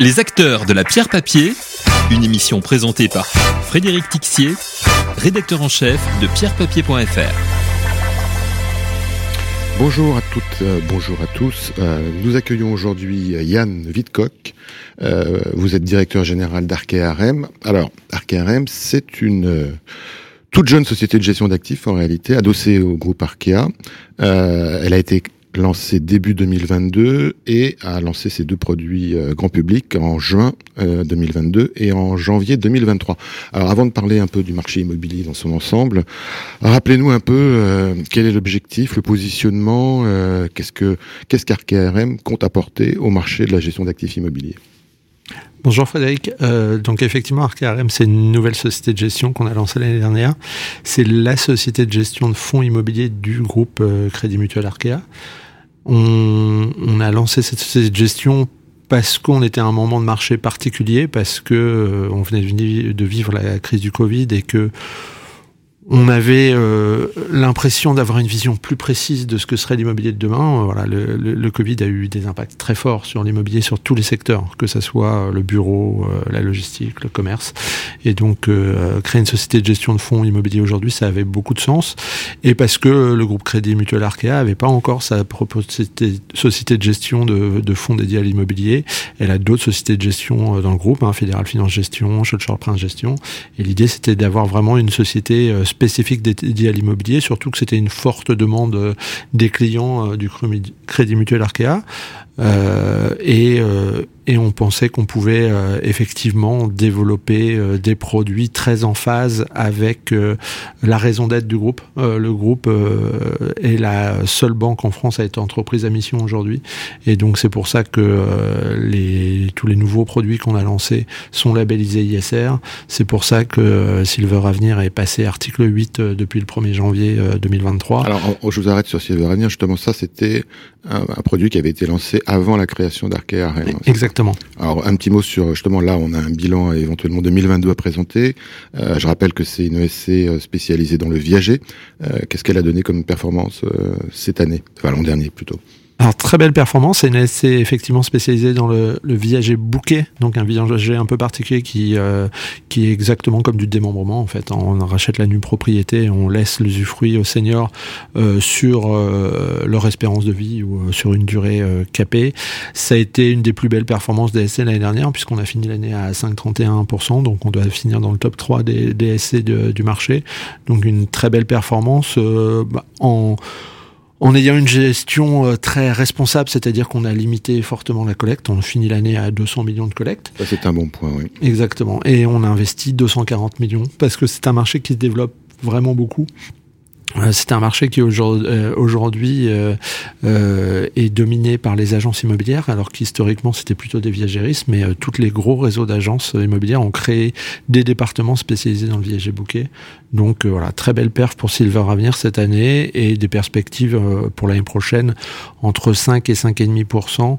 Les acteurs de la pierre papier, une émission présentée par Frédéric Tixier, rédacteur en chef de pierrepapier.fr. Bonjour à toutes, euh, bonjour à tous. Euh, nous accueillons aujourd'hui Yann Wittkock. Euh, vous êtes directeur général d'Arkea Alors, Arkea c'est une euh, toute jeune société de gestion d'actifs en réalité, adossée au groupe Arkea. Euh, elle a été lancé début 2022 et a lancé ses deux produits euh, grand public en juin 2022 euh, et en janvier 2023. Alors avant de parler un peu du marché immobilier dans son ensemble, rappelez-nous un peu euh, quel est l'objectif, le positionnement, qu'est-ce que qu'est-ce compte apporter au marché de la gestion d'actifs immobiliers? Bonjour Frédéric. Donc effectivement, ArcaRM, c'est une nouvelle société de gestion qu'on a lancée l'année dernière. C'est la société de gestion de fonds immobiliers du groupe Crédit Mutuel Arkea. On, a lancé cette, cette gestion parce qu'on était à un moment de marché particulier, parce que euh, on venait de vivre la crise du Covid et que on avait euh, l'impression d'avoir une vision plus précise de ce que serait l'immobilier de demain. Voilà, le, le, Covid a eu des impacts très forts sur l'immobilier, sur tous les secteurs, que ce soit le bureau, euh, la logistique, le commerce. Et donc, euh, créer une société de gestion de fonds immobiliers aujourd'hui, ça avait beaucoup de sens. Et parce que le groupe Crédit Mutuel Arkea avait pas encore sa propre société de gestion de, de fonds dédiés à l'immobilier. Elle a d'autres sociétés de gestion dans le groupe, hein, Fédéral Finance Gestion, Schulcher Prince Gestion. Et l'idée, c'était d'avoir vraiment une société spécifique dédié à l'immobilier, surtout que c'était une forte demande euh, des clients euh, du Crédit Mutuel Arkea. Euh, et, on pensait qu'on pouvait effectivement développer des produits très en phase avec la raison d'être du groupe. le groupe est la seule banque en France à être entreprise à mission aujourd'hui, et donc c'est pour ça que tous les nouveaux produits qu'on a lancés sont labellisés ISR. C'est pour ça que Silver Avenir est passé article 8 depuis le 1er janvier 2023. Alors je vous arrête sur Silver Avenir. Justement, ça c'était un, un produit qui avait été lancé avant la création d'Arkea Exactement. Alors un petit mot sur justement là, on a un bilan éventuellement 2022 à présenter. Euh, je rappelle que c'est une ESC euh, spécialisée dans le viager. Euh, Qu'est-ce qu'elle a donné comme performance euh, cette année, enfin l'an dernier plutôt? Alors très belle performance, c'est une SC effectivement spécialisée dans le, le viager bouquet, donc un viager un peu particulier qui euh, qui est exactement comme du démembrement en fait. On rachète la nue propriété, on laisse l'usufruit aux seniors euh, sur euh, leur espérance de vie ou euh, sur une durée euh, capée. Ça a été une des plus belles performances des SC l'année dernière puisqu'on a fini l'année à 5,31%, donc on doit finir dans le top 3 des, des SC de, du marché. Donc une très belle performance bah, en en ayant une gestion euh, très responsable, c'est-à-dire qu'on a limité fortement la collecte. On finit l'année à 200 millions de collectes. C'est un bon point, oui. Exactement. Et on a investi 240 millions parce que c'est un marché qui se développe vraiment beaucoup. Euh, c'est un marché qui euh, aujourd'hui euh, est dominé par les agences immobilières, alors qu'historiquement c'était plutôt des viagéristes, mais tous les gros réseaux d'agences immobilières ont créé des départements spécialisés dans le viager bouquet. Donc voilà, très belle perf pour Silver Avenir cette année et des perspectives pour l'année prochaine entre 5 et 5,5%.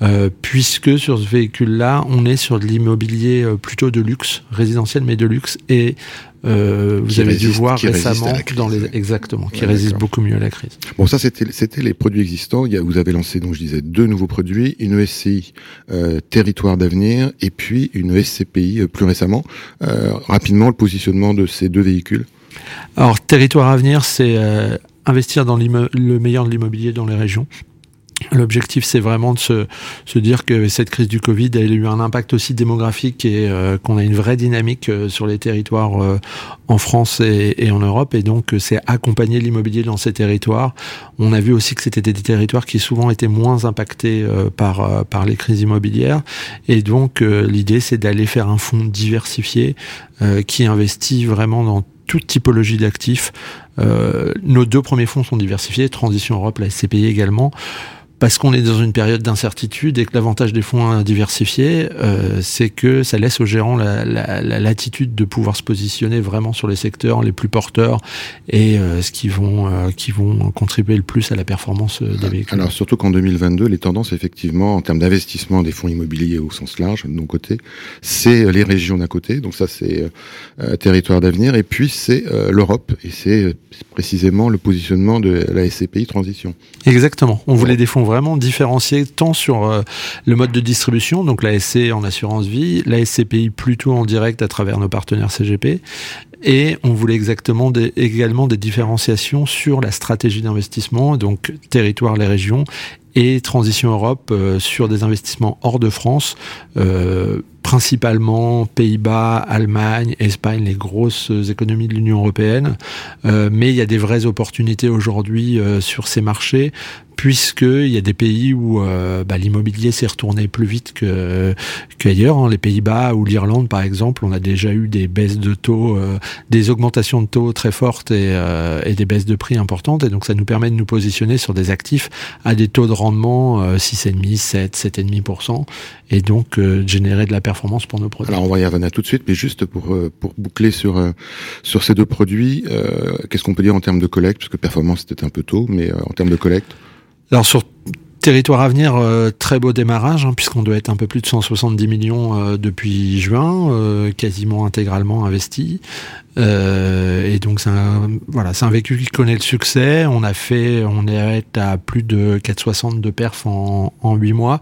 Euh, puisque sur ce véhicule-là, on est sur de l'immobilier plutôt de luxe, résidentiel mais de luxe, et euh, vous avez dû voir récemment dans les exactement qui résiste beaucoup mieux à la crise. Bon, ça c'était c'était les produits existants. Il y a, vous avez lancé donc je disais deux nouveaux produits, une SCI euh, territoire d'avenir et puis une SCPI euh, plus récemment. Euh, rapidement le positionnement de ces deux véhicules. Alors territoire avenir, c'est euh, investir dans le meilleur de l'immobilier dans les régions. L'objectif, c'est vraiment de se, se, dire que cette crise du Covid a eu un impact aussi démographique et euh, qu'on a une vraie dynamique euh, sur les territoires euh, en France et, et, en Europe. Et donc, c'est accompagner l'immobilier dans ces territoires. On a vu aussi que c'était des territoires qui souvent étaient moins impactés par, par les crises immobilières. Et donc, l'idée, c'est d'aller faire un fonds diversifié qui investit vraiment dans toute typologie d'actifs. nos deux premiers fonds sont diversifiés, Transition Europe, la SCPI également parce qu'on est dans une période d'incertitude et que l'avantage des fonds diversifiés, euh, c'est que ça laisse aux gérants la, la, la, latitude de pouvoir se positionner vraiment sur les secteurs les plus porteurs et euh, ce qui vont euh, qui vont contribuer le plus à la performance euh, des véhicules. Alors surtout qu'en 2022, les tendances effectivement en termes d'investissement des fonds immobiliers au sens large de nos côtés, c'est les régions d'un côté, donc ça c'est euh, territoire d'avenir, et puis c'est l'Europe et c'est précisément le positionnement de la SCPI transition. Exactement. On voulait des fonds vraiment différenciés tant sur le mode de distribution, donc la SC en assurance vie, la SCPI plutôt en direct à travers nos partenaires CGP, et on voulait exactement également des différenciations sur la stratégie d'investissement, donc territoire, les régions, et Transition Europe euh, sur des investissements hors de France, euh, principalement Pays-Bas, Allemagne, Espagne, les grosses économies de l'Union européenne. Euh, mais il y a des vraies opportunités aujourd'hui sur ces marchés puisqu'il y a des pays où euh, bah, l'immobilier s'est retourné plus vite que qu'ailleurs. Hein. Les Pays-Bas ou l'Irlande, par exemple, on a déjà eu des baisses de taux, euh, des augmentations de taux très fortes et, euh, et, des baisses de prix importantes. Et donc, ça nous permet de nous positionner sur des actifs à des taux de rendement 6,5, 7, 7,5%, et donc de générer de la performance pour nos produits. Alors, on va y revenir tout de suite, mais juste pour pour boucler sur sur ces deux produits, qu'est-ce qu'on peut dire en termes de collecte, parce que performance c'était un peu tôt, mais en termes de collecte? Alors sur Territoire à venir, euh, très beau démarrage, hein, puisqu'on doit être un peu plus de 170 millions euh, depuis juin, euh, quasiment intégralement investi. et donc c'est un, voilà, c'est un véhicule qui connaît le succès. On a fait, on est à plus de 460 de perf en, en 8 mois.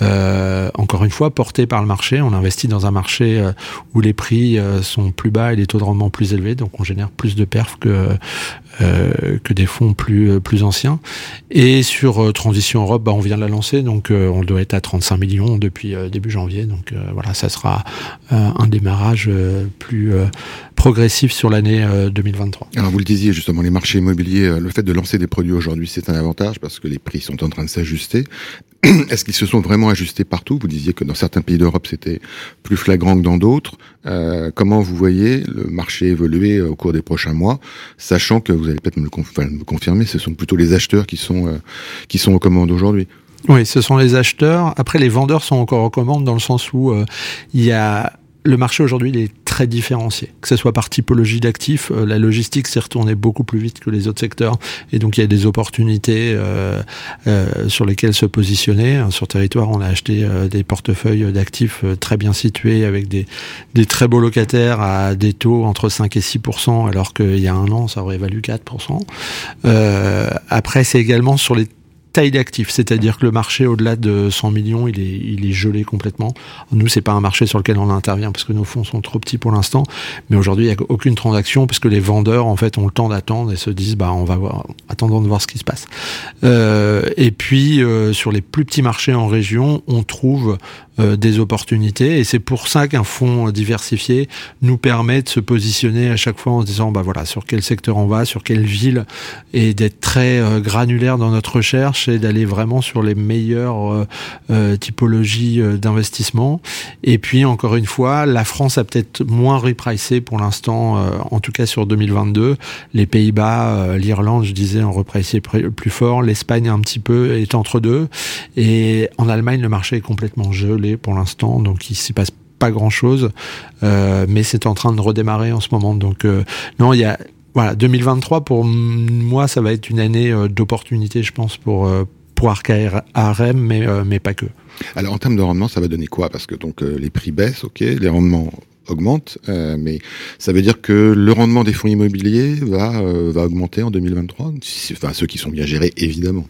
Encore une fois, porté par le marché. On investit dans un marché où les prix sont plus bas et les taux de rendement plus élevés, donc on génère plus de perf que euh, que des fonds plus euh, plus anciens. Et sur euh, Transition Europe, bah, on vient de la lancer, donc on doit être à 35 millions depuis début janvier. Donc voilà, ça sera un démarrage plus progressif sur l'année 2023. Alors vous le disiez justement, les marchés immobiliers, le fait de lancer des produits aujourd'hui, c'est un avantage parce que les prix sont en train de s'ajuster. Est-ce qu'ils se sont vraiment ajustés partout? Vous disiez que dans certains pays d'Europe, c'était plus flagrant que dans d'autres. Euh, comment vous voyez le marché évoluer au cours des prochains mois, sachant que vous allez peut-être me, confirmer, ce sont plutôt les acheteurs qui sont euh, qui sont aux commandes aujourd'hui? Oui, ce sont les acheteurs. Après, les vendeurs sont encore aux commandes dans le sens où euh, il y a le marché aujourd'hui, il est très différencié. Que ce soit par typologie d'actifs, euh, la logistique s'est retournée beaucoup plus vite que les autres secteurs. Et donc, il y a des opportunités euh, euh, sur lesquelles se positionner. Sur territoire, on a acheté des portefeuilles d'actifs très bien situés avec des, des très beaux locataires à des taux entre 5 et 6% alors qu'il y a un an, ça aurait valu 4% Après, c'est également sur les taille d'actifs, c'est-à-dire que le marché au-delà de 100 millions, il est, il est gelé complètement. Nous, c'est pas un marché sur lequel on intervient parce que nos fonds sont trop petits pour l'instant, mais aujourd'hui, il n'y a aucune transaction parce que les vendeurs, en fait, ont le temps d'attendre et se disent, bah, on va voir, attendons de voir ce qui se passe. Euh, et puis, euh, sur les plus petits marchés en région, on trouve euh, des opportunités et c'est pour ça qu'un fonds diversifié nous permet de se positionner à chaque fois en se disant, bah voilà, sur quel secteur on va, sur quelle ville et d'être très euh, granulaire dans notre recherche d'aller vraiment sur les meilleures euh, euh, typologies euh, d'investissement. Et puis, encore une fois, la France a peut-être moins repricé pour l'instant, en tout cas sur 2022. Les Pays-Bas, l'Irlande, je disais, ont repricé plus fort. L'Espagne un petit peu est entre deux. Et en Allemagne, le marché est complètement gelé pour l'instant, donc il s'y passe pas grand chose, mais c'est en train de redémarrer en ce moment. Donc non, il y a voilà, 2023 pour moi, ça va être une année euh, d'opportunité, je pense, pour euh, pour ARM, mais euh, mais pas que. Alors en termes de rendement, ça va donner quoi? Parce que donc les prix baissent, ok, les rendements augmentent, mais ça veut dire que le rendement des fonds immobiliers va va augmenter en 2023. Enfin ceux qui sont bien gérés, évidemment.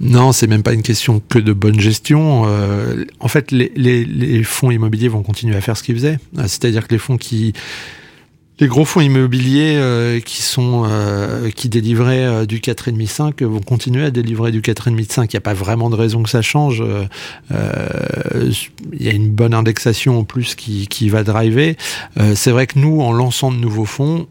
Non, c'est même pas une question que de bonne gestion. en fait, les, les, les, fonds immobiliers vont continuer à faire ce qu'ils faisaient. C'est-à-dire que les fonds qui les gros fonds immobiliers euh, qui sont euh, qui délivraient euh, du 4,5 5 vont continuer à délivrer du 4,5 5. Il n'y a pas vraiment de raison que ça change. Il y a une bonne indexation en plus qui, qui va driver. C'est vrai que nous, en lançant de nouveaux fonds,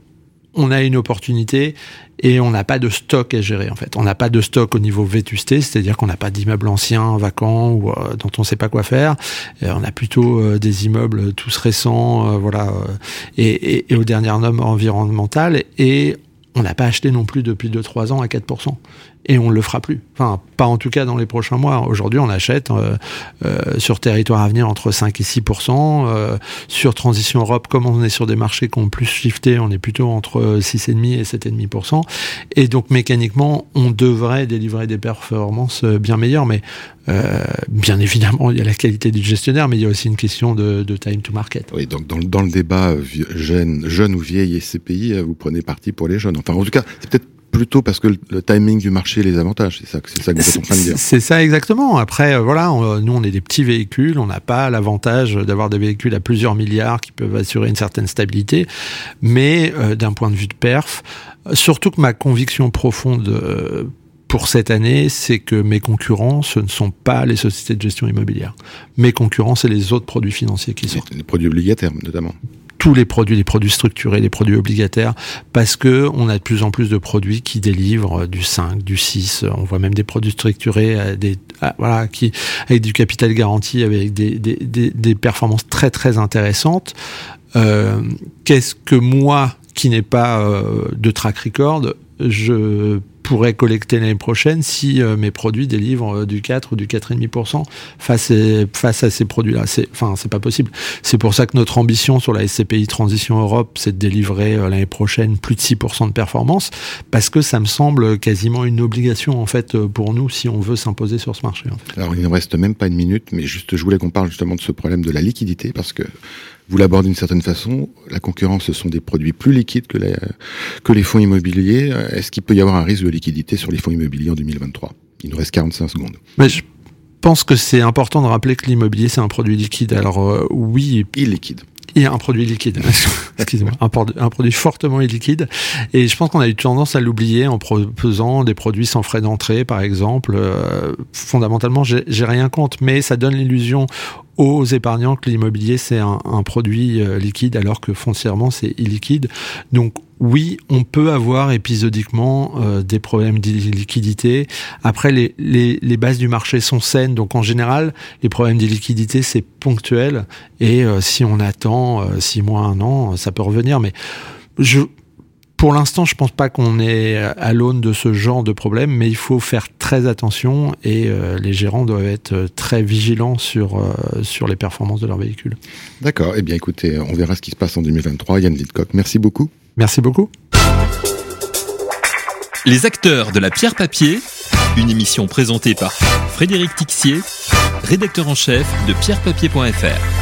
on a une opportunité et on n'a pas de stock à gérer en fait. On n'a pas de stock au niveau vétusté, c'est-à-dire qu'on n'a pas d'immeubles anciens, vacants ou euh, dont on ne sait pas quoi faire. on a plutôt euh, des immeubles tous récents, euh, voilà, et, et, et, aux dernières normes environnementales. Et on n'a pas acheté non plus depuis 2-3 ans à 4% et on ne le fera plus. Enfin, pas en tout cas dans les prochains mois. Aujourd'hui, on achète euh, euh, sur territoire à venir entre 5 et 6% euh, Sur Transition Europe, comme on est sur des marchés qui ont plus shifté, on est plutôt entre 6,5 et 7,5 Et donc, mécaniquement, on devrait délivrer des performances bien meilleures. Mais bien évidemment, il y a la qualité du gestionnaire, mais il y a aussi une question de, time to market. Oui, donc dans, dans le débat jeune, jeune ou vieille SCPI, vous prenez parti pour les jeunes. Enfin, en tout cas, c'est peut-être plutôt parce que le timing du marché les avantage. C'est ça, c'est ça que vous êtes en train de dire. C'est ça exactement. Après, euh, voilà, nous on est des petits véhicules, on n'a pas l'avantage d'avoir des véhicules à plusieurs milliards qui peuvent assurer une certaine stabilité, mais euh, d'un point de vue de perf, surtout que ma conviction profonde euh, pour cette année, c'est que mes concurrents, ce ne sont pas les sociétés de gestion immobilière. Mes concurrents, c'est les autres produits financiers qui sortent. Les produits obligataires, notamment tous les produits, les produits structurés, les produits obligataires, parce que on a de plus en plus de produits qui délivrent du 5, du 6. On voit même des produits structurés, euh, des, ah, voilà, qui avec du capital garanti, avec des, des, des, des performances très très intéressantes. Euh, Qu'est-ce que moi, qui n'ai pas euh, de track record, je pourrais collecter l'année prochaine si euh, mes produits délivrent euh, du 4 ou du 4,5% face, face à ces produits-là. C'est, enfin, c'est pas possible. C'est pour ça que notre ambition sur la SCPI Transition Europe, c'est de délivrer euh, l'année prochaine plus de 6% de performance, parce que ça me semble quasiment une obligation en fait pour nous si on veut s'imposer sur ce marché. Alors il ne reste même pas une minute, mais juste je voulais qu'on parle justement de ce problème de la liquidité, parce que vous l'abordez d'une certaine façon. La concurrence, ce sont des produits plus liquides que les, que les fonds immobiliers. Est-ce qu'il peut y avoir un risque de liquidité sur les fonds immobiliers en 2023 Il nous reste 45 secondes. Mais je pense que c'est important de rappeler que l'immobilier, c'est un produit liquide. Alors euh, oui. Illiquide. Il y a un produit liquide, excusez-moi, un, un, produit fortement illiquide. Et je pense qu'on a eu tendance à l'oublier en proposant des produits sans frais d'entrée, par exemple. Euh, fondamentalement, j'ai rien contre, mais ça donne l'illusion aux épargnants que l'immobilier c'est un, un, produit euh, liquide alors que foncièrement c'est illiquide. Donc oui, on peut avoir épisodiquement euh, des problèmes d'illiquidité. Après, les, les, les, bases du marché sont saines, donc en général, les problèmes d'illiquidité c'est ponctuel et euh, si on attend six mois, un an, ça peut revenir. Mais je pour l'instant, je pense pas qu'on est à l'aune de ce genre de problème, mais il faut faire très attention et euh, les gérants doivent être très vigilants sur, euh, sur les performances de leur véhicule. D'accord. Eh bien, écoutez, on verra ce qui se passe en 2023. Yann Vidcock, merci beaucoup. Merci beaucoup. Les acteurs de la pierre papier, une émission présentée par Frédéric Tixier, rédacteur en chef de pierrepapier.fr.